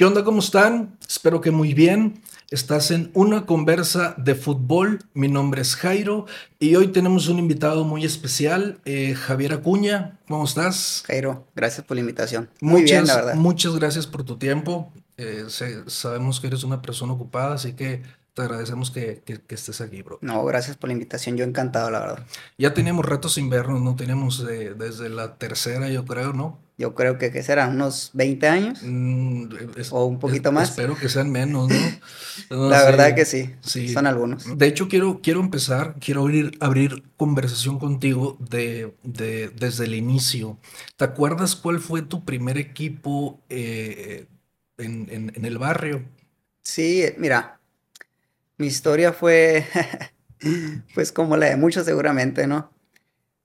¿Qué onda? ¿Cómo están? Espero que muy bien. Estás en una conversa de fútbol. Mi nombre es Jairo y hoy tenemos un invitado muy especial, eh, Javier Acuña. ¿Cómo estás? Jairo, gracias por la invitación. Muy bien, la verdad. Muchas gracias por tu tiempo. Eh, sabemos que eres una persona ocupada, así que te agradecemos que, estés aquí, bro. No, gracias por la invitación. Yo encantado, la verdad. Ya teníamos retos invernos, ¿no? Teníamos desde la tercera, yo creo, ¿no? Yo creo que, ¿qué será? ¿Unos 20 años? Mm, ¿O un poquito más? Espero que sean menos, ¿no? La verdad que sí, sí. Son algunos. De hecho, quiero, quiero empezar, quiero abrir, abrir conversación contigo de, de, desde el inicio. ¿Te acuerdas cuál fue tu primer equipo eh, en, en el barrio? Sí, mira, mi historia fue, pues como la de muchos seguramente, ¿no?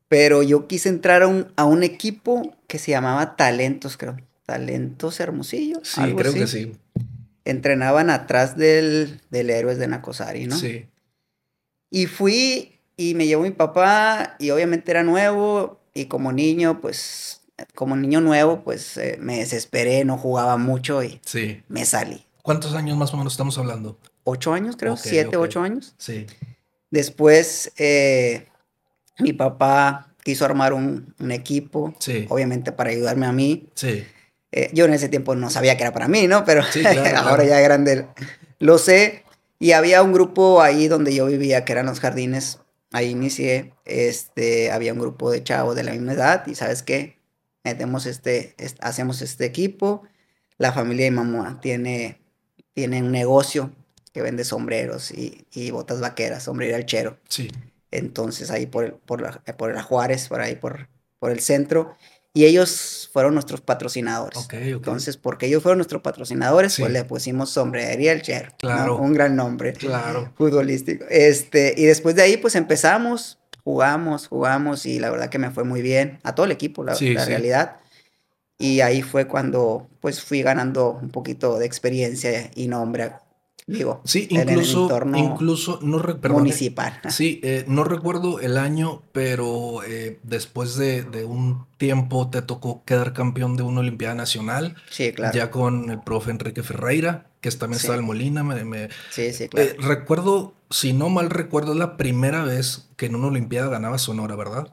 Pero yo quise entrar a un, a un equipo que se llamaba Talentos, creo. Talentos Hermosillo. Sí, creo que sí. Entrenaban atrás del, del Héroes de Nacosari, ¿no? Sí. Y fui y me llevó mi papá y obviamente era nuevo y como niño, pues, como niño nuevo, pues eh, me desesperé, no jugaba mucho y sí. me salí. ¿Cuántos años más o menos estamos hablando? Ocho años, creo, siete, ocho años. Sí. Después, eh, mi papá quiso armar un, equipo, obviamente para ayudarme a mí. Sí. Eh, yo en ese tiempo no sabía que era para mí, ¿no? Pero ahora ya grande lo sé. Y había un grupo ahí donde yo vivía, que eran los jardines. Ahí inicié. Este, había un grupo de chavos de la misma edad. Y ¿sabes qué? Metemos este, hacemos este equipo. La familia de mamá tiene, tiene un negocio que vende sombreros y, y botas vaqueras, sombrero chero. Sí. Entonces ahí por, por, la, por la Juárez, por ahí por, por el centro. Y ellos fueron nuestros patrocinadores. Okay, Entonces, porque ellos fueron nuestros patrocinadores, pues le pusimos sombrería el Cher. Claro. Un gran nombre. Claro. Futbolístico. Este, y después de ahí, pues empezamos, jugamos, jugamos, y la verdad que me fue muy bien. A todo el equipo, la, la realidad. Y ahí fue cuando, pues, fui ganando un poquito de experiencia y nombre Digo, sí, incluso, incluso no recuerdo. Municipal. Sí, eh, no recuerdo el año, pero eh, después de, un tiempo te tocó quedar campeón de una Olimpiada Nacional. Sí, claro. Ya con el profe Enrique Ferreira, que también estaba en Molina. Me, sí, sí, claro. Eh, recuerdo, si no mal recuerdo, es la primera vez que en una Olimpiada ganaba Sonora, ¿verdad?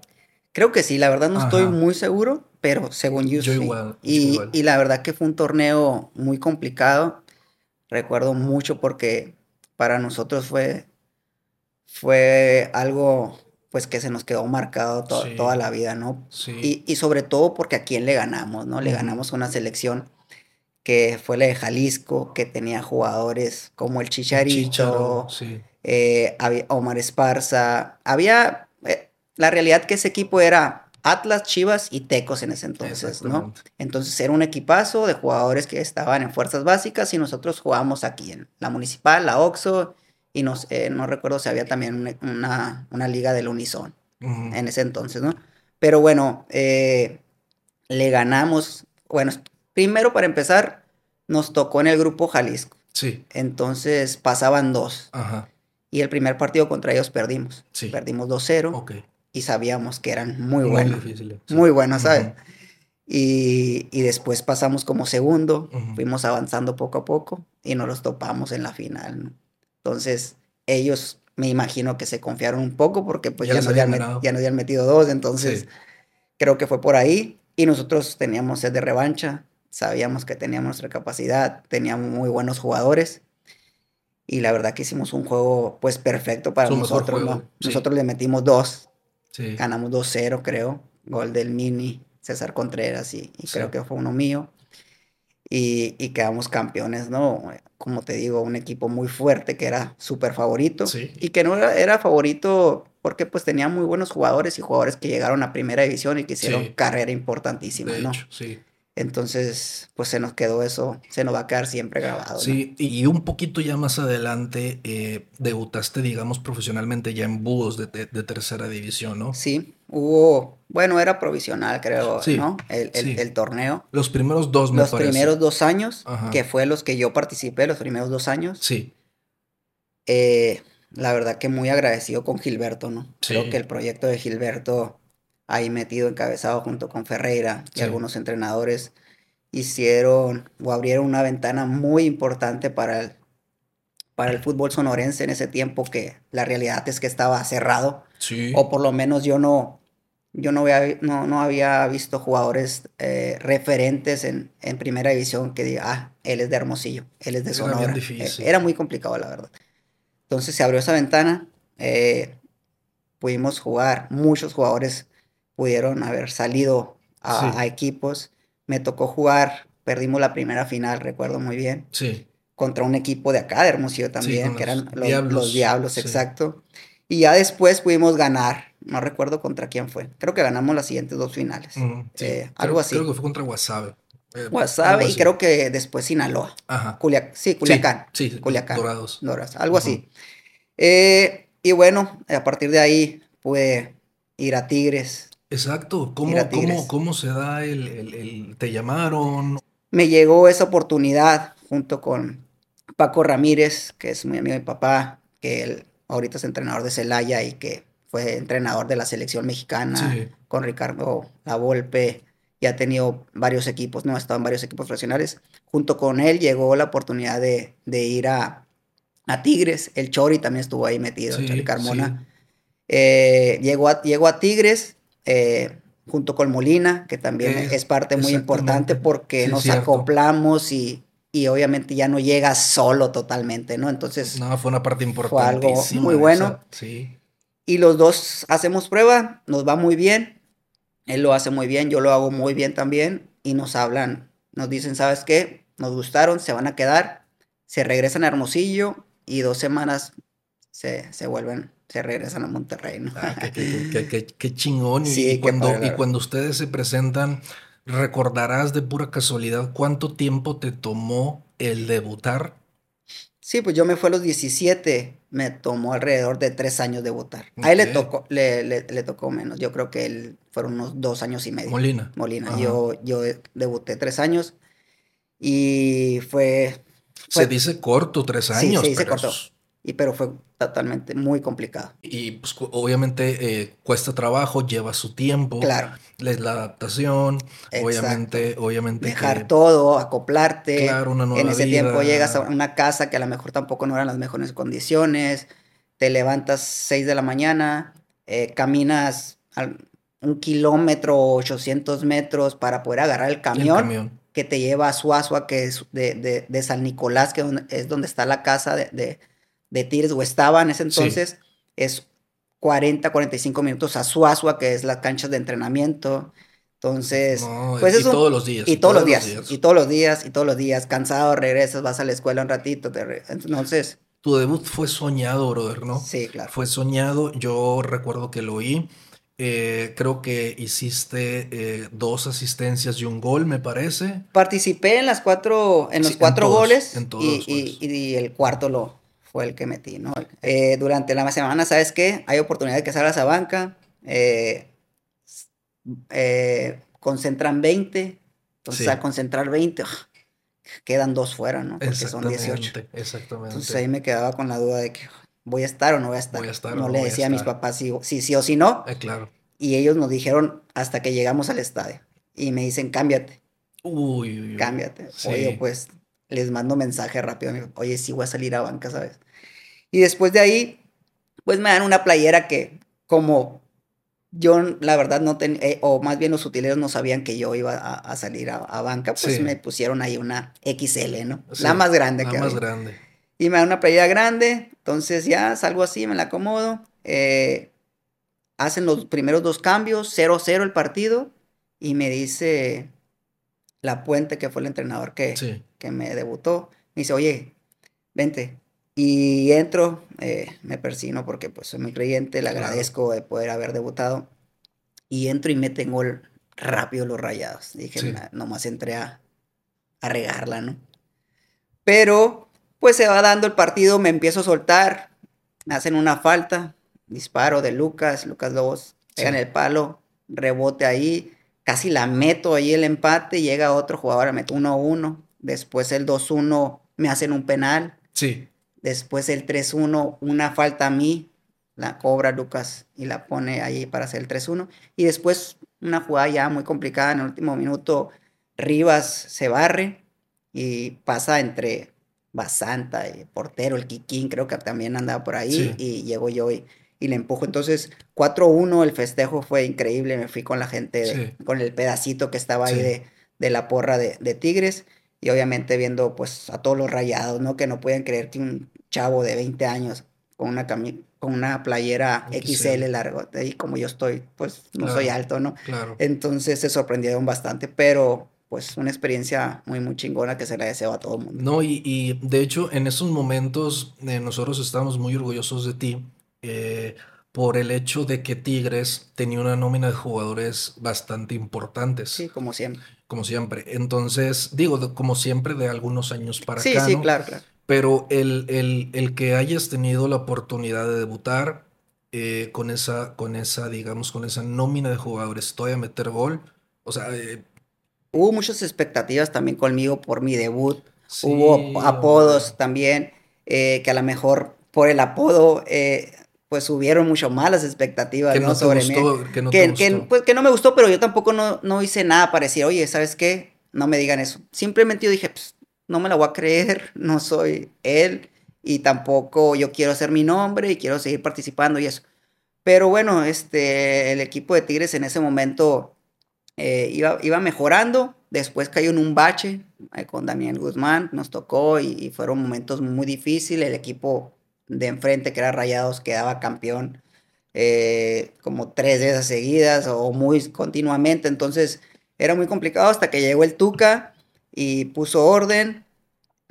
Creo que sí, la verdad no estoy muy seguro, pero según yo, yo Igual, y, y la verdad que fue un torneo muy complicado recuerdo mucho porque para nosotros fue, fue algo pues que se nos quedó marcado toda la vida, ¿no? Sí. Y, sobre todo porque a quién le ganamos, ¿no? Le ganamos una selección que fue la de Jalisco, que tenía jugadores como el Chicharito, eh, Omar Esparza. Había, eh, la realidad que ese equipo era Atlas, Chivas y Tecos en ese entonces, ¿no? Entonces era un equipazo de jugadores que estaban en fuerzas básicas y nosotros jugábamos aquí en la municipal, la OXO, y nos, eh, no recuerdo si había también una, una liga del Unison en ese entonces, ¿no? Pero bueno, eh, le ganamos, bueno, primero para empezar, nos tocó en el grupo Jalisco. Sí. Entonces pasaban dos. Ajá. Y el primer partido contra ellos perdimos. Sí. Perdimos 2-0. Ok y sabíamos que eran muy, buenos. Muy buenos, ¿sabes? y, y, después pasamos como segundo, fuimos avanzando poco a poco y nos los topamos en la final. Entonces, ellos me imagino que se confiaron un poco porque pues ya, ya, no, habían, ya no habían metido dos, entonces creo que fue por ahí. Y nosotros teníamos sed de revancha, sabíamos que teníamos nuestra capacidad, teníamos muy buenos jugadores. Y la verdad que hicimos un juego pues perfecto para nosotros. ¿no? Nosotros le metimos dos Ganamos 2-0, creo. Gol del Mini, César Contreras, y, creo que fue uno mío. Y, quedamos campeones, ¿no? Como te digo, un equipo muy fuerte que era súper favorito. Y que no era, favorito porque pues tenía muy buenos jugadores y jugadores que llegaron a primera división y que hicieron carrera importantísima, ¿no? sí. Entonces, pues se nos quedó eso, se nos va a quedar siempre grabado. Sí, y un poquito ya más adelante eh, debutaste, digamos, profesionalmente ya en búhos de, tercera división, ¿no? Sí, hubo, bueno, era provisional, creo, ¿no? El, torneo. Los primeros dos, me Los primeros dos años, que fue los que yo participé, los primeros dos años. Sí. Eh, la verdad que muy agradecido con Gilberto, ¿no? Creo que el proyecto de Gilberto ahí metido, encabezado junto con Ferreira y algunos entrenadores, hicieron o abrieron una ventana muy importante para el, para el fútbol sonorense en ese tiempo que la realidad es que estaba cerrado. Sí. O por lo menos yo no, yo no había, no, no había visto jugadores eh, referentes en, en, primera división que diga, ah, él es de Hermosillo, él es de Sonora. Era, era muy complicado, la verdad. Entonces se abrió esa ventana, eh, pudimos jugar, muchos jugadores pudieron haber salido a, equipos. Me tocó jugar, perdimos la primera final, recuerdo muy bien. Sí. Contra un equipo de acá, de Hermosillo también, que eran los Diablos, los diablos exacto. Y ya después pudimos ganar. No recuerdo contra quién fue. Creo que ganamos las siguientes dos finales. Eh, algo así. Creo que fue contra Guasave. Eh, Guasave y creo que después Sinaloa. Ajá. sí, Culiacán. Sí, Culiacán. Dorados. Dorados, algo así. Eh, y bueno, a partir de ahí pude ir a Tigres, Exacto. ¿Cómo, cómo, se da el, ¿Te llamaron? Me llegó esa oportunidad junto con Paco Ramírez, que es muy amigo de mi papá, que él ahorita es entrenador de Celaya y que fue entrenador de la selección mexicana, con Ricardo La Volpe, y ha tenido varios equipos, no ha estado en varios equipos profesionales. Junto con él llegó la oportunidad de, ir a, a, Tigres. El Chori también estuvo ahí metido, el Chori Carmona. Eh, llegó, a, llegó a Tigres eh, junto con Molina, que también es, parte muy importante porque nos acoplamos y, y, obviamente ya no llega solo totalmente, ¿no? Entonces... No, fue una parte importante. Fue algo muy bueno. sí. Y los dos hacemos prueba, nos va muy bien. Él lo hace muy bien, yo lo hago muy bien también. Y nos hablan, nos dicen, ¿sabes qué? Nos gustaron, se van a quedar, se regresan a Hermosillo y dos semanas se, se vuelven se regresan a Monterrey, ¿no? Ah, qué, chingón. y, cuando, y cuando ustedes se presentan, ¿recordarás de pura casualidad cuánto tiempo te tomó el debutar? Sí, pues yo me fui a los 17, me tomó alrededor de tres años debutar. A él le tocó, le, le, tocó menos, yo creo que él fueron unos dos años y medio. Molina. Molina, yo, yo debuté tres años y fue... se dice corto, tres años. Sí, se dice corto. Y pero fue totalmente muy complicado. Y pues obviamente eh, cuesta trabajo, lleva su tiempo. Claro. La, la adaptación, obviamente, obviamente. Dejar todo, acoplarte. Claro, una nueva En ese tiempo llegas a una casa que a lo mejor tampoco no eran las mejores condiciones. Te levantas 6 de la mañana, eh, caminas un kilómetro, 800 metros para poder agarrar el camión, que te lleva a Suazua, que es de, de, San Nicolás, que es donde está la casa de de Tigres, o estaba en ese entonces, es 40, 45 minutos a Suazua, que es la cancha de entrenamiento. Entonces, pues y todos los días. Y, todos, los días, Y todos los días, y todos los días. Cansado, regresas, vas a la escuela un ratito. entonces. Tu debut fue soñado, brother, ¿no? Sí, claro. Fue soñado. Yo recuerdo que lo oí. Eh, creo que hiciste eh, dos asistencias y un gol, me parece. Participé en las cuatro, en los cuatro goles. y, y, el cuarto lo, fue el que metí, ¿no? Eh, durante la semana, ¿sabes qué? Hay oportunidad de que salgas a banca, eh, eh, concentran 20, entonces al concentrar 20, quedan dos fuera, ¿no? Porque son 18. Exactamente. Entonces ahí me quedaba con la duda de que voy a estar o no voy a estar. Voy a estar no, le decía a, mis papás si, si sí o si no. claro. Y ellos nos dijeron hasta que llegamos al estadio. Y me dicen, cámbiate. Uy, uy, uy. Cámbiate. Oye, pues les mando mensaje rápido, oye, sí voy a salir a banca, ¿sabes? Y después de ahí, pues me dan una playera que como yo la verdad no tenía, eh, o más bien los utileros no sabían que yo iba a, salir a, banca, pues me pusieron ahí una XL, ¿no? la más grande la más grande. Y me dan una playera grande, entonces ya salgo así, me la acomodo. Eh, hacen los primeros dos cambios, 0-0 el partido, y me dice la Puente, que fue el entrenador que, que me debutó, me dice, oye, vente. Y entro, eh, me persino porque pues soy muy creyente, le agradezco de poder haber debutado. Y entro y me tengo rápido los rayados. Dije, nomás entré a, a regarla, ¿no? Pero pues se va dando el partido, me empiezo a soltar, me hacen una falta, disparo de Lucas, Lucas Lobos, pegan el palo, rebote ahí, casi la meto ahí el empate, llega otro jugador, meto 1-1, después el 2-1 me hacen un penal. Sí. Después el 3-1, una falta a mí, la cobra Lucas y la pone ahí para hacer el 3-1. Y después una jugada ya muy complicada en el último minuto, Rivas se barre y pasa entre Basanta y portero, el Kikín, creo que también andaba por ahí y llego yo y, le empujo. Entonces, 4-1, el festejo fue increíble, me fui con la gente, con el pedacito que estaba ahí de, de, la porra de, de, Tigres y obviamente viendo pues a todos los rayados, ¿no? Que no pueden creer que un chavo de 20 años con una, con una playera XL largo, y como yo estoy, pues no soy alto, ¿no? Claro. Entonces se sorprendieron bastante, pero pues una experiencia muy, muy chingona que se le deseo a todo el mundo. No, y, de hecho en esos momentos eh, nosotros estamos muy orgullosos de ti eh, por el hecho de que Tigres tenía una nómina de jugadores bastante importantes. Sí, como siempre. Como siempre. Entonces, digo, como siempre de algunos años para sí, acá. Sí, sí, claro, claro. Pero el, el, el, que hayas tenido la oportunidad de debutar eh, con, esa, con esa, digamos, con esa nómina de jugadores, todavía meter gol, o sea, Hubo muchas expectativas también conmigo por mi debut. Hubo apodos también, eh, que a lo mejor por el apodo, eh, pues hubieron mucho más las expectativas ¿no? sobre mí. Que no, que, pues, que no me gustó, pero yo tampoco no, no hice nada para decir, oye, ¿sabes qué? No me digan eso. Simplemente yo dije, pues, no me la voy a creer, no soy él y tampoco yo quiero hacer mi nombre y quiero seguir participando y eso. Pero bueno, este, el equipo de Tigres en ese momento eh, iba, iba mejorando, después cayó en un bache eh, con Daniel Guzmán, nos tocó y, fueron momentos muy difíciles, el equipo de enfrente que era Rayados quedaba campeón eh, como tres veces seguidas o muy continuamente, entonces era muy complicado hasta que llegó el Tuca y puso orden,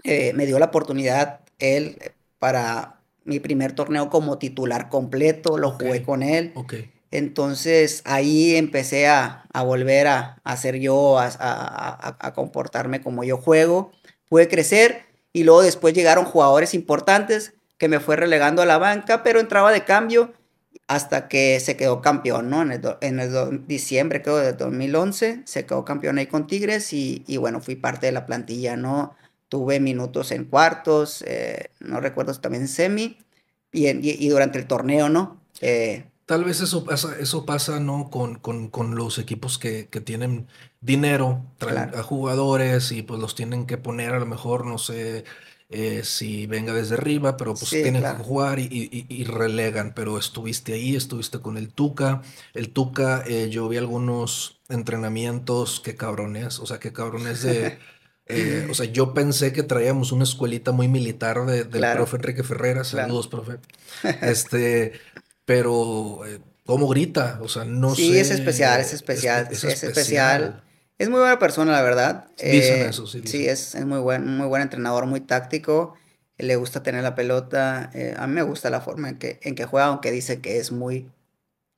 me dio la oportunidad él para mi primer torneo como titular completo, lo jugué con él. Okay. Entonces ahí empecé a, volver a, hacer yo, a, comportarme como yo juego. Pude crecer y luego después llegaron jugadores importantes que me fue relegando a la banca, pero entraba de cambio hasta que se quedó campeón, ¿no? En el, diciembre, creo, de 2011, se quedó campeón ahí con Tigres y, bueno, fui parte de la plantilla, ¿no? Tuve minutos en cuartos, eh, no recuerdo también en semi, y, y, durante el torneo, ¿no? Eh, Tal vez eso pasa, eso pasa ¿no? Con, con, los equipos que, tienen dinero, traen a jugadores y pues los tienen que poner a lo mejor, no sé eh, si venga desde arriba, pero pues tienen que jugar y, relegan. Pero estuviste ahí, estuviste con el Tuca. El Tuca, eh, yo vi algunos entrenamientos, qué cabrones, o sea, qué cabrones de... Eh, o sea, yo pensé que traíamos una escuelita muy militar de, del profe Enrique Ferreira. Saludos, profe. Este, pero eh, cómo grita, o sea, no sé. Sí, es especial, es especial, es, especial. Es muy buena persona, la verdad. Dicen eh, eso, sí. Sí, es, es, muy buen, muy buen entrenador, muy táctico. Le gusta tener la pelota. Eh, a mí me gusta la forma en que, en que juega, aunque dice que es muy,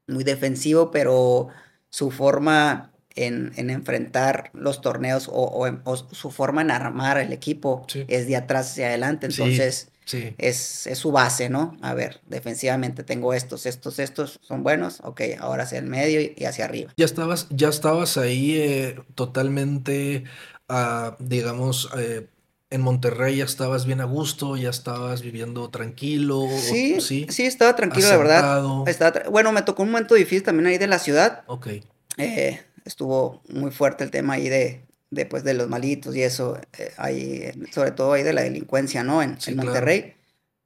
muy defensivo, pero su forma en, en enfrentar los torneos o, o, su forma en armar el equipo es de atrás hacia adelante. Entonces, Sí. Es, es, su base, ¿no? A ver, defensivamente tengo estos, estos, estos son buenos, ok, ahora hacia el medio y, hacia arriba. Ya estabas, ya estabas ahí eh, totalmente, uh, digamos, eh, en Monterrey ya estabas bien a gusto, ya estabas viviendo tranquilo. Sí, sí, sí estaba tranquilo, la verdad. Estaba bueno, me tocó un momento difícil también ahí de la ciudad. Ok. Eh, estuvo muy fuerte el tema ahí de, después de los malitos y eso, eh, ahí, sobre todo ahí de la delincuencia, ¿no? En, Monterrey.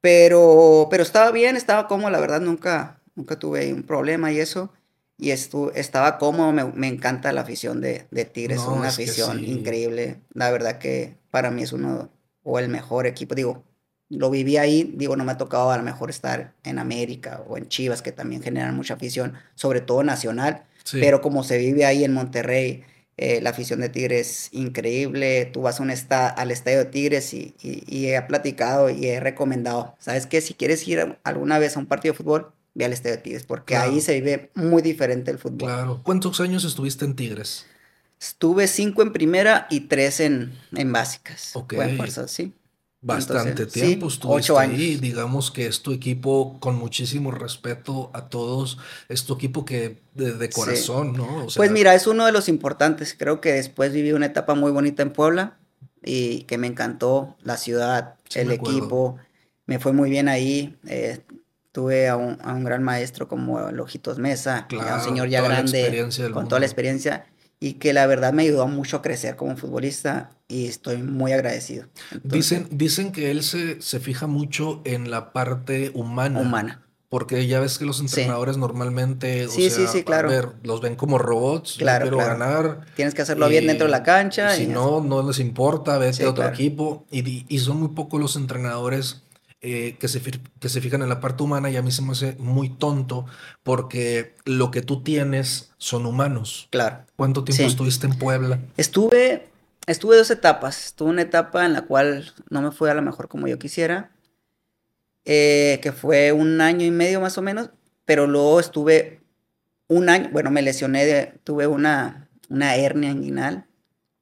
Pero, pero estaba bien, estaba cómodo, la verdad nunca, nunca tuve un problema y eso. Y estu estaba cómodo, me, me, encanta la afición de, de Tigres, es una afición increíble. La verdad que para mí es uno, o el mejor equipo, digo, lo viví ahí, digo, no me ha tocado a lo mejor estar en América o en Chivas, que también generan mucha afición, sobre todo nacional, pero como se vive ahí en Monterrey, eh, la afición de Tigres increíble. Tú vas a un al estadio de Tigres y, he platicado y he recomendado. ¿Sabes qué? Si quieres ir alguna vez a un partido de fútbol, ve al estadio de Tigres, porque ahí se vive muy diferente el fútbol. Claro. ¿Cuántos años estuviste en Tigres? Estuve cinco en primera y tres en, en básicas. Ok. fuerza, sí. Bastante tiempo estuviste ahí. Digamos que es tu equipo con muchísimo respeto a todos. Es tu equipo que de, corazón, ¿no? pues mira, es uno de los importantes. Creo que después viví una etapa muy bonita en Puebla y que me encantó la ciudad, el equipo. Me fue muy bien ahí. Eh, tuve a un, a un, gran maestro como Lojitos Mesa, un señor ya grande, con toda la experiencia. Y que la verdad me ayudó mucho a crecer como futbolista y estoy muy agradecido. dicen, dicen que él se, se fija mucho en la parte humana. Humana. Porque ya ves que los entrenadores normalmente, sí, sí, sí, claro. ver, los ven como robots, claro, quiero ganar. Tienes que hacerlo bien dentro de la cancha. Si no, no les importa, vete a otro equipo. Y, y, son muy pocos los entrenadores eh, que, se, que se fijan en la parte humana y a mí se me hace muy tonto porque lo que tú tienes son humanos. Claro. ¿Cuánto tiempo estuviste en Puebla? Estuve, estuve dos etapas. Estuve una etapa en la cual no me fue a lo mejor como yo quisiera eh, que fue un año y medio más o menos, pero luego estuve un año, bueno, me lesioné, tuve una, una hernia inguinal,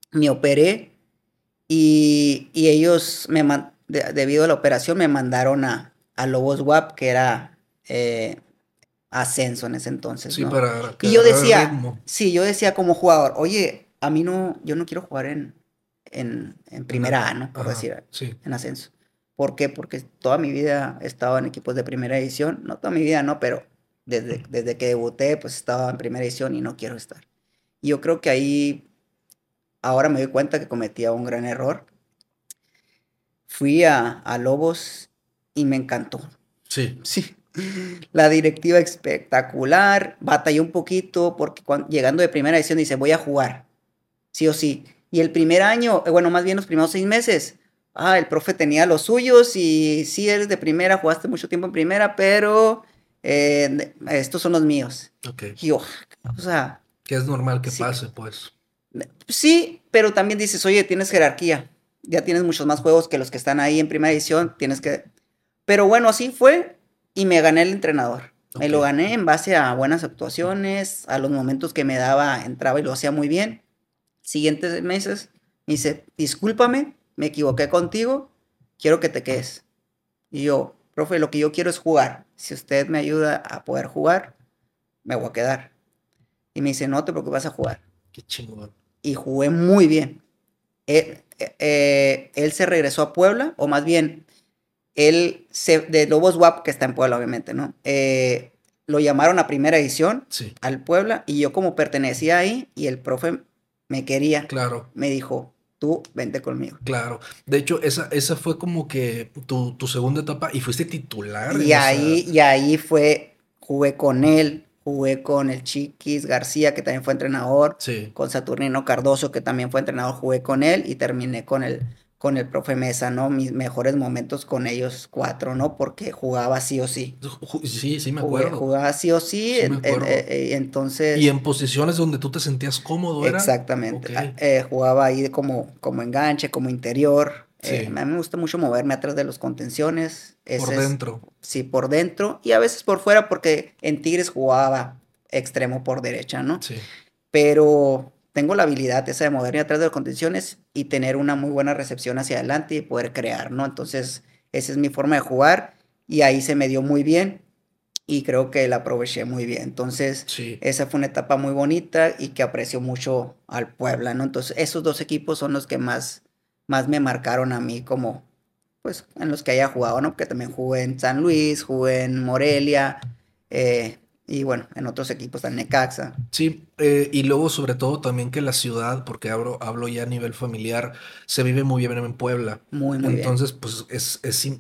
me operé y, ellos, me debido a la operación, me mandaron a, a Lobos WAP, que era eh, ascenso en ese entonces. Sí, para y yo decía, sí, yo decía como jugador, oye, a mí no, yo no quiero jugar en, en, primera A, ¿no? Por decir, en ascenso. ¿Por qué? Porque toda mi vida he estado en equipos de primera edición. No toda mi vida, no, pero desde, desde que debuté, pues estaba en primera edición y no quiero estar. Y yo creo que ahí, ahora me doy cuenta que cometía un gran error. Fui a, a Lobos y me encantó. Sí. Sí. La directiva espectacular. Batallé un poquito porque llegando de primera edición dice, voy a jugar. Sí o sí. Y el primer año, eh, bueno, más bien los primeros seis meses, ah, el profe tenía los suyos y sí eres de primera, jugaste mucho tiempo en primera, pero eh, estos son los míos. Ok. Y yo, o sea... Que es normal que pase, pues. Sí, pero también dices, oye, tienes jerarquía, ya tienes muchos más juegos que los que están ahí en primera edición, tienes que... Pero bueno, así fue y me gané el entrenador. Me lo gané en base a buenas actuaciones, a los momentos que me daba, entraba y lo hacía muy bien. Siguientes meses me dice, discúlpame, me equivoqué contigo, quiero que te quedes. Y yo, profe, lo que yo quiero es jugar. Si usted me ayuda a poder jugar, me voy a quedar. Y me dice, no te preocupes, vas a jugar. Qué chingón. Y jugué muy bien. Él, eh, eh, él se regresó a Puebla, o más bien, él se, de Lobos WAP, que está en Puebla, obviamente, ¿no? Eh, lo llamaron a primera edición al Puebla y yo como pertenecía ahí y el profe me quería. Claro. Me dijo, tú vente conmigo. Claro. De hecho, esa, esa fue como que tu, segunda etapa y fuiste titular. Y ahí, y ahí fue, jugué con él, jugué con el Chiquis García, que también fue entrenador, sí. con Saturnino Cardoso, que también fue entrenador, jugué con él y terminé con el con el profe Mesa, ¿no? Mis mejores momentos con ellos cuatro, ¿no? Porque jugaba sí o sí. Sí, sí, me acuerdo. jugaba sí o sí, eh, entonces... ¿Y en posiciones donde tú te sentías cómodo era? Exactamente. Eh, jugaba ahí como, como enganche, como interior. Eh, a mí me gusta mucho moverme atrás de los contenciones. por dentro. sí, por dentro. Y a veces por fuera porque en Tigres jugaba extremo por derecha, ¿no? Sí. Pero tengo la habilidad esa de moverme atrás de las contenciones y tener una muy buena recepción hacia adelante y poder crear, ¿no? Entonces, esa es mi forma de jugar y ahí se me dio muy bien y creo que la aproveché muy bien. Entonces, esa fue una etapa muy bonita y que aprecio mucho al Puebla, ¿no? Entonces, esos dos equipos son los que más, más me marcaron a mí como, pues, en los que haya jugado, ¿no? Porque también jugué en San Luis, jugué en Morelia, eh, y bueno, en otros equipos en Necaxa. Sí, eh, y luego sobre todo también que la ciudad, porque hablo, hablo ya a nivel familiar, se vive muy bien en Puebla. Muy, muy Entonces, pues es, es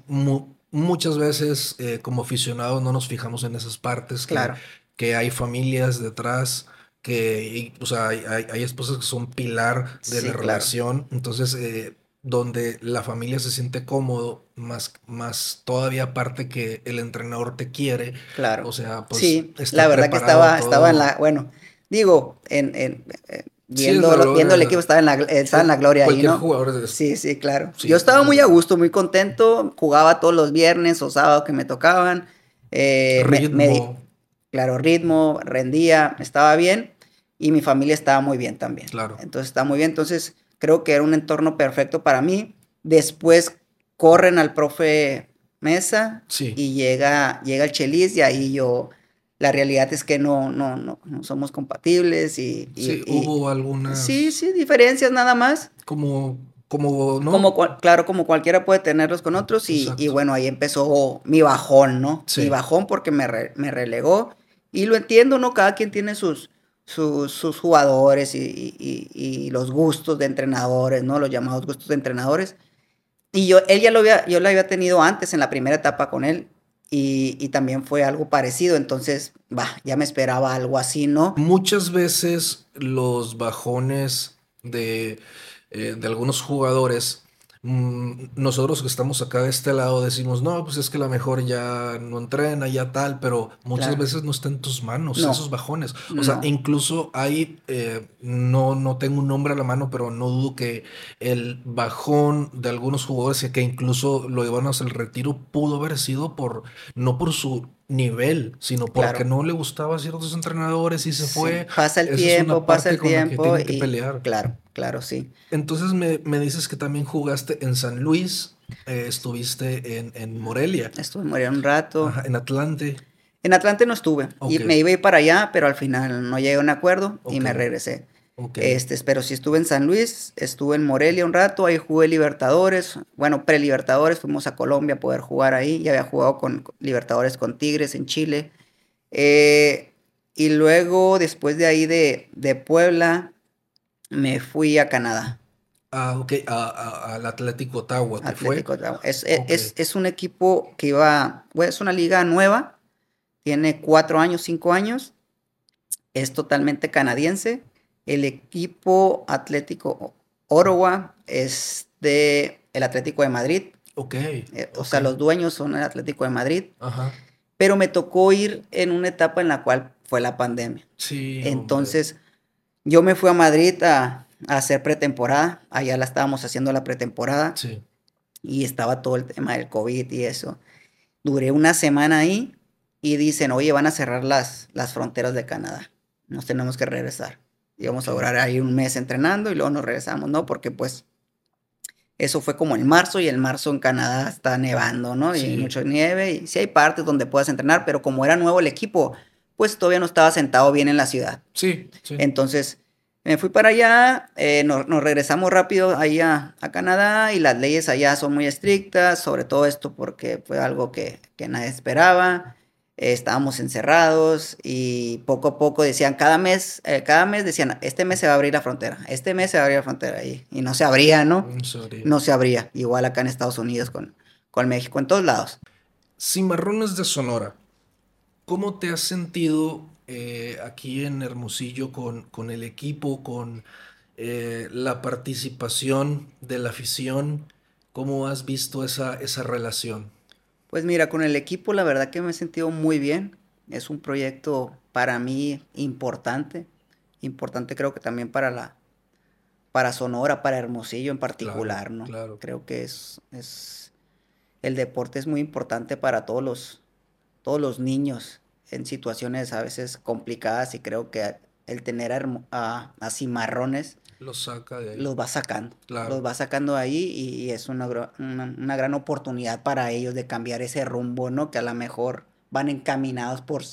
muchas veces eh, como aficionados no nos fijamos en esas partes. claro. Que hay familias detrás, que, o sea, hay, hay, esposas que son pilar de la relación. Entonces, eh, donde la familia se siente cómodo, más, más todavía aparte que el entrenador te quiere. Claro. O sea, pues. Sí, la verdad que estaba, estaba en la. Bueno, digo, en. en eh, viendo, viendo el equipo estaba en la, estaba en la gloria ahí, ¿no? Jugador Sí, sí, claro. Yo estaba muy a gusto, muy contento. Jugaba todos los viernes o sábados que me tocaban. Eh, ritmo. claro, ritmo, rendía, estaba bien. Y mi familia estaba muy bien también. Claro. Entonces estaba muy bien. Entonces creo que era un entorno perfecto para mí. Después corren al profe Mesa y llega, llega el Chelis y ahí yo, la realidad es que no, no, no, no somos compatibles y, sí, hubo algunas... Sí, sí, diferencias nada más. Como, como, ¿no? Como, claro, como cualquiera puede tenerlos con otros y, y bueno, ahí empezó mi bajón, ¿no? Mi bajón porque me, me relegó y lo entiendo, ¿no? Cada quien tiene sus, sus jugadores y, los gustos de entrenadores, ¿no? Los llamados gustos de entrenadores. Y yo, él ya lo había, yo lo había tenido antes en la primera etapa con él y, también fue algo parecido, entonces, va, ya me esperaba algo así, ¿no? Muchas veces los bajones de, eh, de algunos jugadores nosotros que estamos acá de este lado decimos, no, pues es que la mejor ya no entrena, ya tal, pero muchas veces no está en tus manos esos bajones. O sea, incluso hay, eh, no, no tengo un nombre a la mano, pero no dudo que el bajón de algunos jugadores que incluso lo llevaron hasta el retiro pudo haber sido por, no por su nivel, sino porque no le gustaba a ciertos entrenadores y se fue. Pasa el tiempo, pasa el tiempo. y, pelear. Claro, claro, sí. Entonces me, dices que también jugaste en San Luis, eh, estuviste en, Morelia. Estuve en Morelia un rato. en Atlante. En Atlante no estuve. Y me iba a ir para allá, pero al final no llegué a un acuerdo y me regresé. Este, pero sí estuve en San Luis, estuve en Morelia un rato, ahí jugué Libertadores, bueno, pre-Libertadores, fuimos a Colombia a poder jugar ahí, ya había jugado con Libertadores con Tigres en Chile. Eh, y luego, después de ahí de, Puebla, me fui a Canadá. Ah, ok, al Atlético Ottawa. Atlético Ottawa. Es, es, un equipo que iba, bueno, es una liga nueva, tiene cuatro años, cinco años, es totalmente canadiense el equipo atlético Ottawa es de el Atlético de Madrid. Ok. Eh, o sea, los dueños son el Atlético de Madrid. Ajá. Pero me tocó ir en una etapa en la cual fue la pandemia. Sí. Entonces, yo me fui a Madrid a, a, hacer pretemporada. Allá la estábamos haciendo la pretemporada. Sí. Y estaba todo el tema del COVID y eso. Duré una semana ahí y dicen, oye, van a cerrar las, las fronteras de Canadá. Nos tenemos que regresar íbamos a durar ahí un mes entrenando y luego nos regresamos, ¿no? Porque pues eso fue como en marzo y en marzo en Canadá está nevando, ¿no? Y mucho nieve y sí hay partes donde puedas entrenar, pero como era nuevo el equipo, pues todavía no estaba sentado bien en la ciudad. Sí, sí. Entonces me fui para allá, eh, nos, regresamos rápido ahí a, Canadá y las leyes allá son muy estrictas, sobre todo esto porque fue algo que, que nadie esperaba estábamos encerrados y poco a poco decían, cada mes, eh, cada mes decían, este mes se va a abrir la frontera, este mes se va a abrir la frontera y, y no se abría, ¿no? No se abría. Igual acá en Estados Unidos con, con México, en todos lados. Cimarrones de Sonora, ¿cómo te has sentido eh, aquí en Hermosillo con, con el equipo, con eh, la participación de la afición? ¿Cómo has visto esa, esa relación? Pues mira, con el equipo la verdad que me he sentido muy bien. Es un proyecto para mí importante. Importante creo que también para la para Sonora, para Hermosillo en particular, ¿no? Claro. Creo que es, es el deporte es muy importante para todos los todos los niños en situaciones a veces complicadas y creo que el tener a, a cimarrones los saca de ahí. Los va sacando. Los va sacando ahí y, es una, una, gran oportunidad para ellos de cambiar ese rumbo, ¿no? Que a lo mejor van encaminados por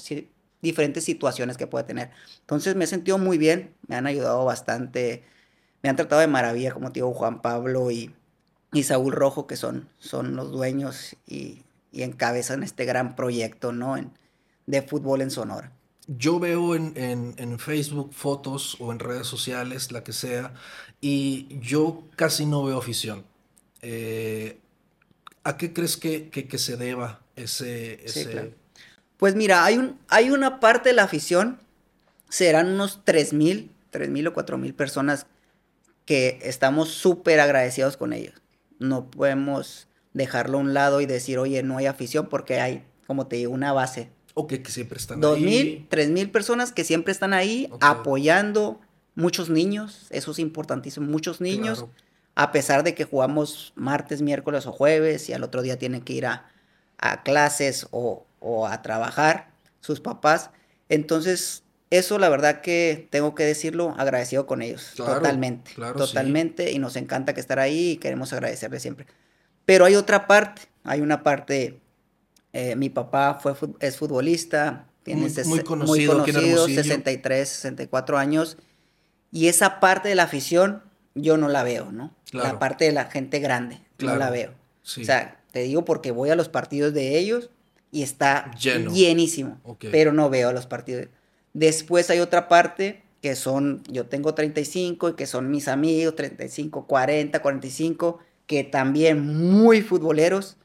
diferentes situaciones que puede tener. Entonces me he sentido muy bien, me han ayudado bastante, me han tratado de maravilla, como te digo, Juan Pablo y, y Saúl Rojo, que son, son los dueños y, y encabezan este gran proyecto, ¿no? En, de fútbol en Sonora yo veo en, Facebook fotos o en redes sociales, la que sea, y yo casi no veo afición. Eh, ¿A qué crees que, se deba ese... ese... Pues mira, hay, un, hay una parte de la afición, serán unos 3.000, 3.000 o 4.000 personas que estamos súper agradecidos con ellos. No podemos dejarlo a un lado y decir, oye, no hay afición porque hay, como te digo, una base Ok, que siempre están Dos ahí. mil, tres mil personas que siempre están ahí apoyando. Muchos niños, eso es importantísimo, muchos niños. A pesar de que jugamos martes, miércoles o jueves y al otro día tienen que ir a, clases o, a trabajar sus papás. Entonces, eso la verdad que tengo que decirlo agradecido con ellos. totalmente. totalmente. Y nos encanta que estar ahí y queremos agradecerles siempre. Pero hay otra parte, hay una parte eh, mi papá fue, es futbolista, tiene muy, conocido, muy conocido 63, 64 años. Y esa parte de la afición yo no la veo, ¿no? La parte de la gente grande, no la veo. O sea, te digo porque voy a los partidos de ellos y está llenísimo, pero no veo los partidos. Después hay otra parte que son, yo tengo 35 y que son mis amigos, 35, 40, 45, que también muy futboleros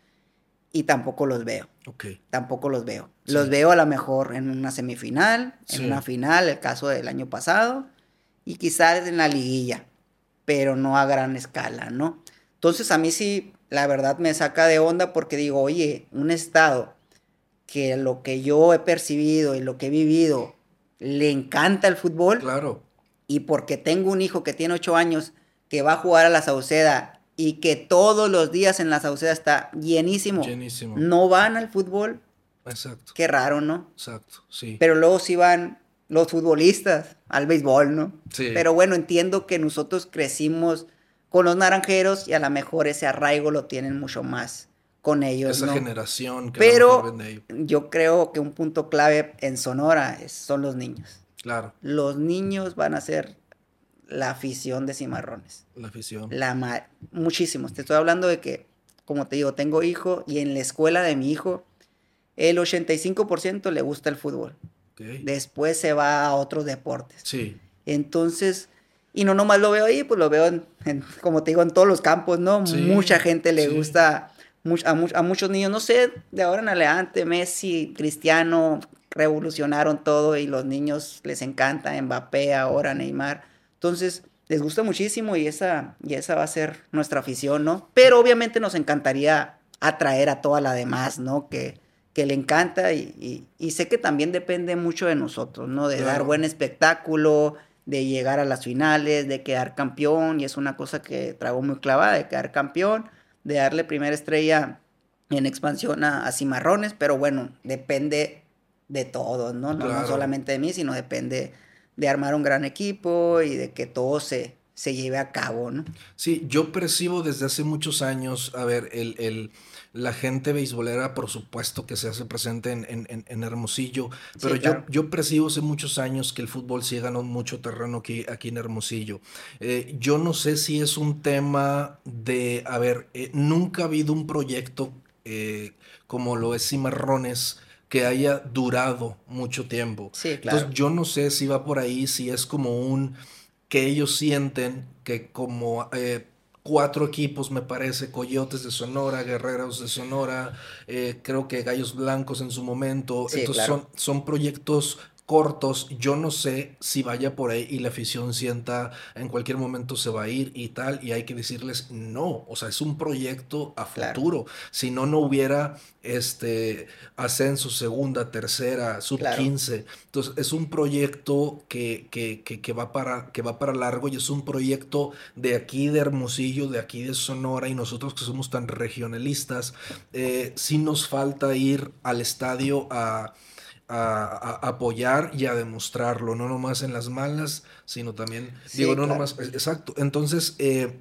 y tampoco los veo. Okay. Tampoco los veo. Los veo a lo mejor en una semifinal, en una final, el caso del año pasado, y quizás en la liguilla, pero no a gran escala, ¿no? Entonces a mí sí, la verdad me saca de onda porque digo, oye, un estado que lo que yo he percibido y lo que he vivido le encanta el fútbol. Claro. Y porque tengo un hijo que tiene ocho años que va a jugar a la Sauceda y que todos los días en la Sauceda está llenísimo. Llenísimo. No van al fútbol. Exacto. Qué raro, ¿no? Exacto, sí. Pero luego sí van los futbolistas al béisbol, ¿no? Sí. Pero bueno, entiendo que nosotros crecimos con los naranjeros y a lo mejor ese arraigo lo tienen mucho más con ellos. Esa generación que Pero yo creo que un punto clave en Sonora son los niños. Claro. Los niños van a ser la afición de cimarrones. La afición. La muchísimos. Te estoy hablando de que, como te digo, tengo hijo y en la escuela de mi hijo, el 85% le gusta el fútbol. Después se va a otros deportes. Sí. Entonces, y no nomás lo veo ahí, pues lo veo, en, como te digo, en todos los campos, ¿no? Mucha gente le gusta, a, a, muchos niños, no sé, de ahora en adelante, Messi, Cristiano, revolucionaron todo y los niños les encanta, Mbappé, ahora Neymar. Entonces, les gusta muchísimo y esa, y esa va a ser nuestra afición, ¿no? Pero obviamente nos encantaría atraer a toda la demás, ¿no? Que, que le encanta y, sé que también depende mucho de nosotros, ¿no? De dar buen espectáculo, de llegar a las finales, de quedar campeón, y es una cosa que trago muy clavada, de quedar campeón, de darle primera estrella en expansión a, Cimarrones, pero bueno, depende de todos, ¿no? No, solamente de mí, sino depende de armar un gran equipo y de que todo se, se lleve a cabo, ¿no? Sí, yo percibo desde hace muchos años, a ver, el, el la gente beisbolera, por supuesto que se hace presente en, en, en Hermosillo, pero yo, yo percibo hace muchos años que el fútbol sí ganó mucho terreno aquí, aquí en Hermosillo. Eh, yo no sé si es un tema de, a ver, eh, nunca ha habido un proyecto eh, como lo es Cimarrones, que haya durado mucho tiempo. Sí, claro. Entonces yo no sé si va por ahí, si es como un que ellos sienten que como eh, cuatro equipos, me parece, Coyotes de Sonora, Guerreros de Sonora, eh, creo que Gallos Blancos en su momento. Entonces son, son proyectos cortos, yo no sé si vaya por ahí y la afición sienta en cualquier momento se va a ir y tal, y hay que decirles no, o sea, es un proyecto a futuro, si no, no hubiera este ascenso, segunda, tercera, sub 15, entonces es un proyecto que, que, que, va para, que va para largo y es un proyecto de aquí de Hermosillo, de aquí de Sonora, y nosotros que somos tan regionalistas, eh, sí nos falta ir al estadio a a, apoyar y a demostrarlo, no nomás en las malas, sino también, digo, no nomás, exacto. Entonces, eh,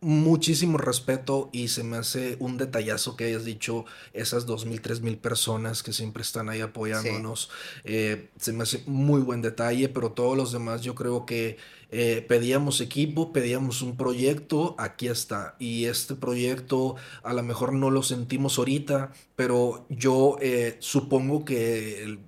muchísimo respeto y se me hace un detallazo que hayas dicho esas dos mil, tres mil personas que siempre están ahí apoyándonos. Eh, se me hace muy buen detalle, pero todos los demás yo creo que eh, pedíamos equipo, pedíamos un proyecto, aquí está. Y este proyecto a lo mejor no lo sentimos ahorita, pero yo eh, supongo que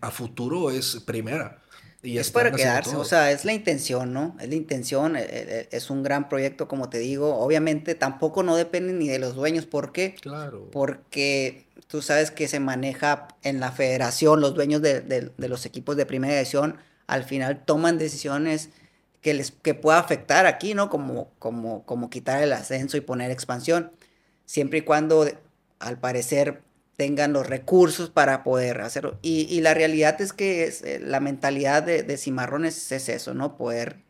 a futuro es primera. Y es para quedarse, o sea, es la intención, ¿no? Es la intención, eh, eh, es un gran proyecto, como te digo. Obviamente tampoco no depende ni de los dueños. ¿Por qué? Claro. Porque tú sabes que se maneja en la federación, los dueños de, de, los equipos de primera división, al final toman decisiones que les que pueda afectar aquí, ¿no? Como, como, como quitar el ascenso y poner expansión. Siempre y cuando, al parecer, tengan los recursos para poder hacerlo. Y, la realidad es que eh, la mentalidad de, de, Cimarrones es eso, ¿no? Poder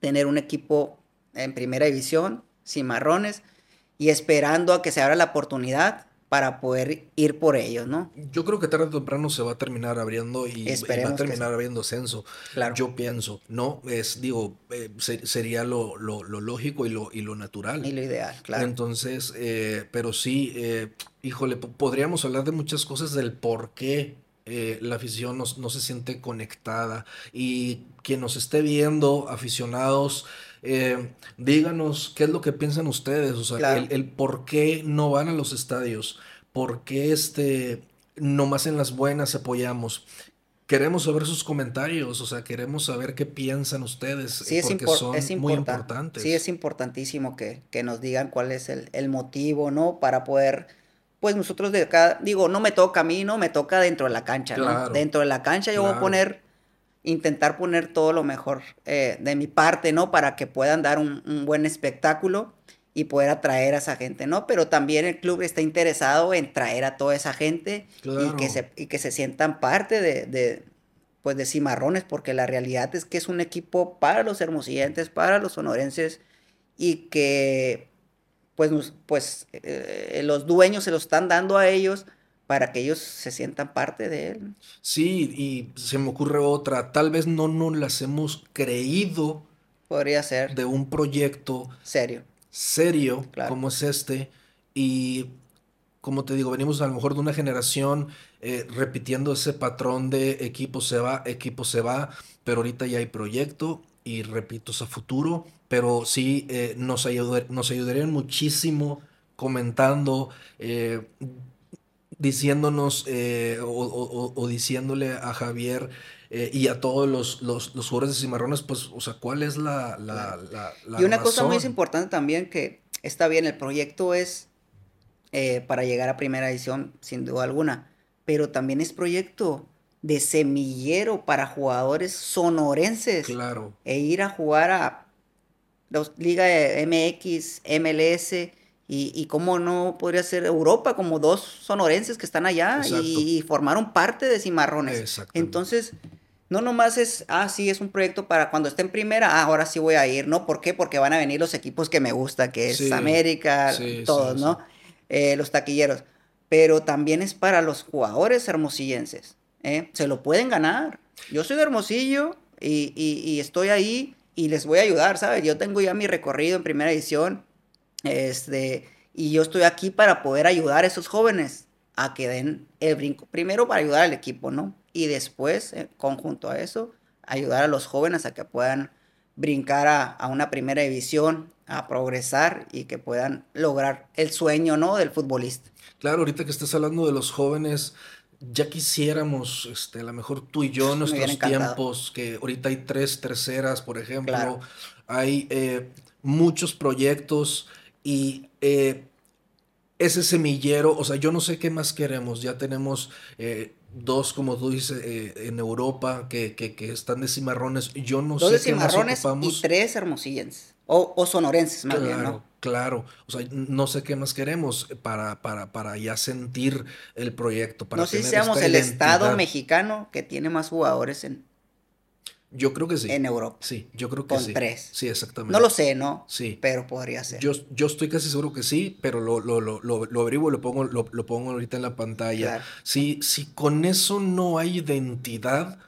tener un equipo en primera división, Cimarrones, y esperando a que se abra la oportunidad para poder ir por ellos, ¿no? Yo creo que tarde o temprano se va a terminar abriendo y, va a terminar abriendo censo. Claro. Yo pienso, ¿no? Es, digo, eh, sería lo, lo, lógico y lo, y lo natural. Y lo ideal, claro. Entonces, eh, pero sí, eh, híjole, podríamos hablar de muchas cosas del por qué la afición no, no, se siente conectada y quien nos esté viendo, aficionados, eh, díganos qué es lo que piensan ustedes, o sea, el, por qué no van a los estadios, por qué este, nomás en las buenas apoyamos. queremos saber sus comentarios, o sea, queremos saber qué piensan ustedes, sí, es porque son muy importantes. Sí, es importantísimo que, nos digan cuál es el, motivo, ¿no? Para poder, pues nosotros de acá, digo, no me toca a mí, ¿no? Me toca dentro de la cancha, ¿no? Dentro de la cancha yo voy a poner, intentar poner todo lo mejor eh, de mi parte, ¿no? Para que puedan dar un, un buen espectáculo y poder atraer a esa gente, ¿no? Pero también el club está interesado en traer a toda esa gente y, que se, y que se sientan parte de, de, pues de Cimarrones, porque la realidad es que es un equipo para los hermosillenses, para los sonorenses y que pues, pues eh, los dueños se lo están dando a ellos para que ellos se sientan parte de él. Sí, y se me ocurre otra, tal vez no nos las hemos creído. Podría ser. De un proyecto. Serio serio como es este y como te digo, venimos a lo mejor de una generación eh, repitiendo ese patrón de equipo se va, equipo se va, pero ahorita ya hay proyecto y repito, es a futuro, pero sí eh, nos, nos ayudarían muchísimo comentando, eh, diciéndonos o, diciéndole a Javier y a todos los, los, los, jugadores de Cimarrones, pues, o sea, ¿cuál es la... la, la, y una cosa muy importante también que está bien, el proyecto es eh, para llegar a primera edición, sin duda alguna, pero también es proyecto de semillero para jugadores sonorenses. Claro. E ir a jugar a los Liga MX, MLS y, y cómo no podría ser Europa, como dos sonorenses que están allá y, y, formaron parte de Cimarrones. Entonces, no nomás es, ah, sí, es un proyecto para cuando esté en primera, ah, ahora sí voy a ir, ¿no? ¿Por qué? Porque van a venir los equipos que me gusta, que es América, todos, ¿no? Eh, los taquilleros. Pero también es para los jugadores hermosillenses, ¿eh? Se lo pueden ganar. Yo soy de Hermosillo y, y, estoy ahí y les voy a ayudar, ¿sabes? Yo tengo ya mi recorrido en primera edición, este, y yo estoy aquí para poder ayudar a esos jóvenes a que den el brinco. Primero para ayudar al equipo, ¿no? y después, eh, conjunto a eso, ayudar a los jóvenes a que puedan brincar a, una primera división, a progresar y que puedan lograr el sueño, ¿no? Del futbolista. Claro, ahorita que estás hablando de los jóvenes, ya quisiéramos, este, a lo mejor tú y yo en nuestros tiempos, que ahorita hay tres terceras, por ejemplo, hay eh, muchos proyectos y eh, ese semillero, o sea, yo no sé qué más queremos, ya tenemos dos, como tú dices, eh, en Europa que, que, que, están de cimarrones. Yo no sé qué más ocupamos. y tres hermosillenses. O, o sonorenses, más claro, bien, ¿no? Claro, o sea, no sé qué más queremos para, para, para ya sentir el proyecto. Para no sé si seamos el Estado mexicano que tiene más jugadores en, yo creo que sí. En Europa. Sí, yo creo que sí. Con tres. Sí, exactamente. No lo sé, ¿no? Sí. Pero podría ser. Yo, yo estoy casi seguro que sí, pero lo, lo, lo, lo, lo averiguo y lo pongo, lo, pongo ahorita en la pantalla. Si, si con eso no hay identidad,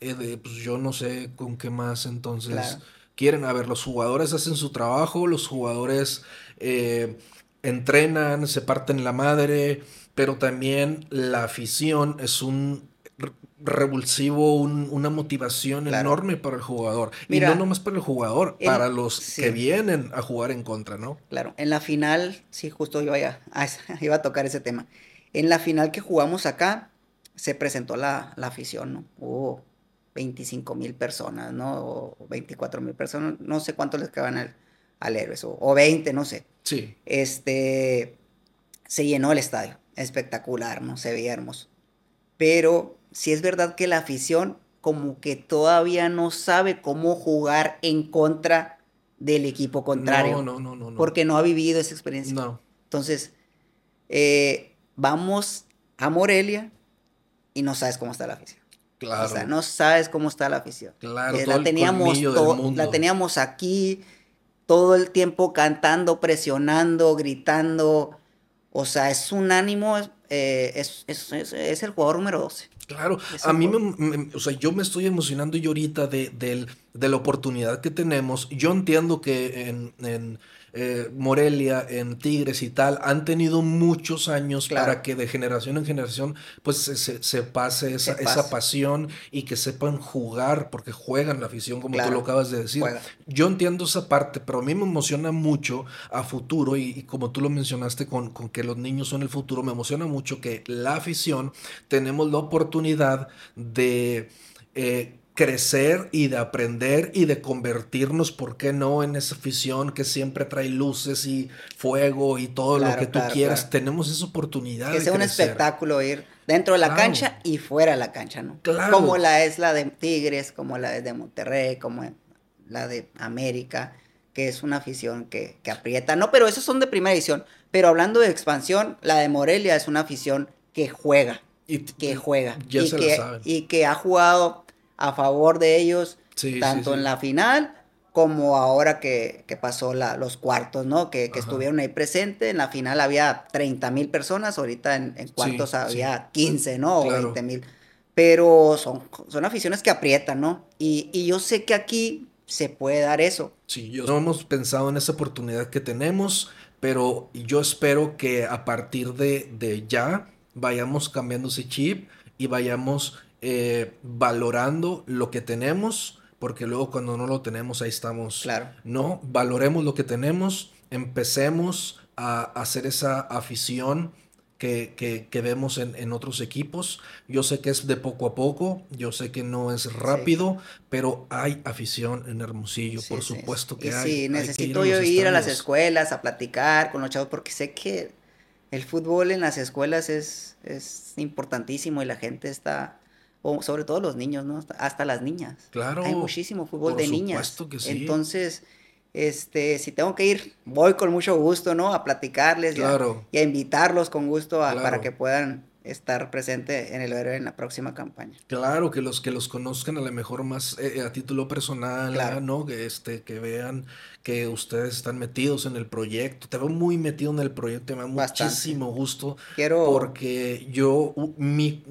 eh, pues yo no sé con qué más entonces quieren. A ver, los jugadores hacen su trabajo, los jugadores eh, entrenan, se parten la madre, pero también la afición es un revulsivo, una motivación enorme para el jugador. y no nomás para el jugador, para los que vienen a jugar en contra, ¿no? Claro, en la final, sí, justo iba a, iba a tocar ese tema. En la final que jugamos acá, se presentó la, afición, ¿no? Hubo 25 mil personas, ¿no? O 24 mil personas, no sé cuántos les quedaban al, al Héroes, o, o 20, no sé. Sí. Este, se llenó el estadio, espectacular, ¿no? Se veía hermoso. Pero si es verdad que la afición como que todavía no sabe cómo jugar en contra del equipo contrario. No, no, no, no. Porque no ha vivido esa experiencia. No. Entonces, eh, vamos a Morelia y no sabes cómo está la afición. Claro. O sea, no sabes cómo está la afición. Claro, eh, la teníamos la teníamos aquí todo el tiempo cantando, presionando, gritando. O sea, es un ánimo, eh, es, es, es, el jugador número 12. Claro, a mí me, o sea, yo me estoy emocionando yo ahorita de, de, la oportunidad que tenemos. Yo entiendo que en, eh, Morelia, en Tigres y tal, han tenido muchos años para que de generación en generación pues se, pase, esa, esa, pasión y que sepan jugar, porque juegan la afición, como tú lo acabas de decir. Yo entiendo esa parte, pero a mí me emociona mucho a futuro y, como tú lo mencionaste con, con que los niños son el futuro, me emociona mucho que la afición tenemos la oportunidad de... Eh, crecer y de aprender y de convertirnos, ¿por qué no?, en esa afición que siempre trae luces y fuego y todo lo que tú quieras. Tenemos esa oportunidad. Que sea un espectáculo ir dentro de la cancha y fuera de la cancha, ¿no? Claro. Como la es la de Tigres, como la es de Monterrey, como la de América, que es una afición que, que aprieta. No, pero esos son de primera edición. Pero hablando de expansión, la de Morelia es una afición que juega. Y, que juega. Ya y, que, y que ha jugado a favor de ellos, tanto en la final como ahora que, pasó la, los cuartos, ¿no? Que, estuvieron ahí presentes. En la final había 30 mil personas, ahorita en, cuartos había 15, ¿no? O 20 mil. Pero son, son aficiones que aprietan, ¿no? Y, yo sé que aquí se puede dar eso. Sí, yo no hemos pensado en esa oportunidad que tenemos, pero yo espero que a partir de, de ya vayamos cambiando ese chip y vayamos eh, valorando lo que tenemos, porque luego cuando no lo tenemos ahí estamos. Claro. No, valoremos lo que tenemos, empecemos a hacer esa afición que, que, vemos en, otros equipos. Yo sé que es de poco a poco, yo sé que no es rápido, pero hay afición en Hermosillo, por supuesto que hay. Sí, necesito yo ir a las escuelas a platicar con los chavos porque sé que el fútbol en las escuelas es, es importantísimo y la gente está o sobre todo los niños, ¿no? Hasta las niñas. Claro. Hay muchísimo fútbol de niñas. Que sí. Entonces, este, si tengo que ir, voy con mucho gusto, ¿no? A platicarles claro. y, a, invitarlos con gusto para que puedan estar presente en el héroe en la próxima campaña. Claro, que los que los conozcan a lo mejor más eh, a título personal, ¿no? Que este, que vean que ustedes están metidos en el proyecto. Te veo muy metido en el proyecto, me da muchísimo gusto. Quiero porque yo mi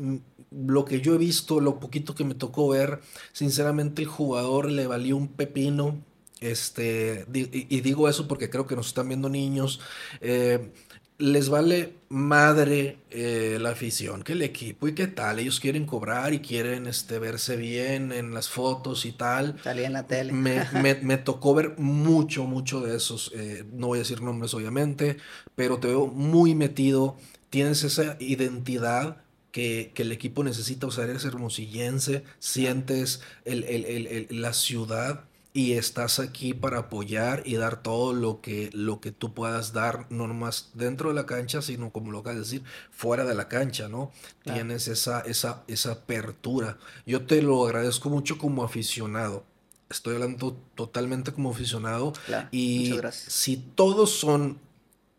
lo que yo he visto, lo poquito que me tocó ver, sinceramente el jugador le valió un pepino. Este, y, digo eso porque creo que nos están viendo niños. Eh, les vale madre eh, la afición, que el equipo y qué tal. Ellos quieren cobrar y quieren este, verse bien en las fotos y tal. Salía en la tele. Me, tocó ver mucho, mucho de esos. Eh, no voy a decir nombres, obviamente, pero te veo muy metido. Tienes esa identidad que, el equipo necesita, usar sea, eres hermosillense, sientes la ciudad y estás aquí para apoyar y dar todo lo que, lo que tú puedas dar, no nomás dentro de la cancha, sino como lo acabas de decir, fuera de la cancha, ¿no? Tienes esa, esa, esa apertura. Yo te lo agradezco mucho como aficionado. Estoy hablando totalmente como aficionado. y si todos son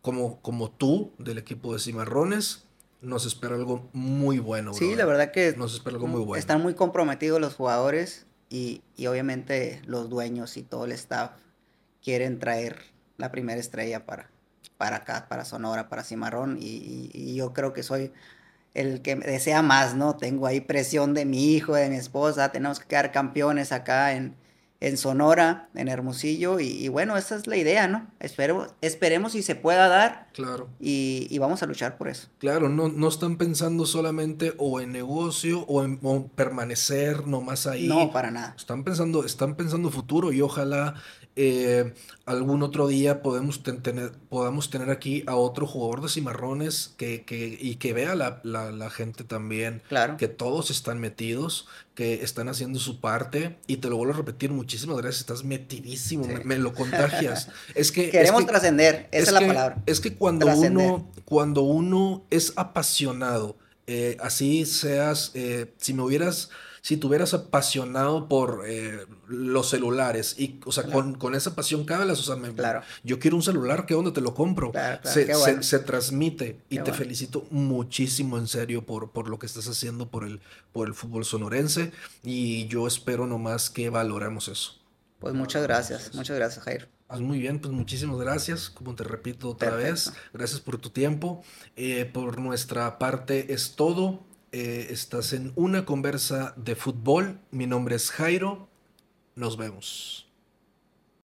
como, como tú, del equipo de Cimarrones, nos espera algo muy bueno. Sí, la verdad que nos espera algo muy bueno. Están muy comprometidos los jugadores y, obviamente los dueños y todo el staff quieren traer la primera estrella para, para acá, para Sonora, para Cimarrón y, yo creo que soy el que desea más, ¿no? Tengo ahí presión de mi hijo, de mi esposa, tenemos que quedar campeones acá en, en Sonora, en Hermosillo, y, bueno, esa es la idea, ¿no? Espero, esperemos si se pueda dar. Claro. Y, vamos a luchar por eso. Claro, no, no están pensando solamente o en negocio o en permanecer nomás ahí. No, para nada. Están pensando, están pensando futuro y ojalá eh, algún otro día podemos tener, podamos tener aquí a otro jugador de cimarrones que, que, y que vea la, la, gente también claro. que todos están metidos, que están haciendo su parte. Y te lo vuelvo a repetir, muchísimas gracias, estás metidísimo, me, lo contagias. es que queremos trascender, esa es, la palabra. Es que cuando uno, cuando uno es apasionado, eh, así seas, eh, si me hubieras si tuvieras apasionado por eh, los celulares y, o sea, con, con, esa pasión cábalas, o sea, me, claro. yo quiero un celular, ¿qué onda te lo compro? se, se, transmite y te felicito muchísimo en serio por, por lo que estás haciendo por el, por el fútbol sonorense y yo espero nomás que valoremos eso. Pues muchas gracias, muchas gracias Jair. Pues muy bien, pues muchísimas gracias, como te repito otra vez, gracias por tu tiempo. Eh, por nuestra parte es todo. Eh, estás en una conversa de fútbol. Mi nombre es Jairo. Nos vemos.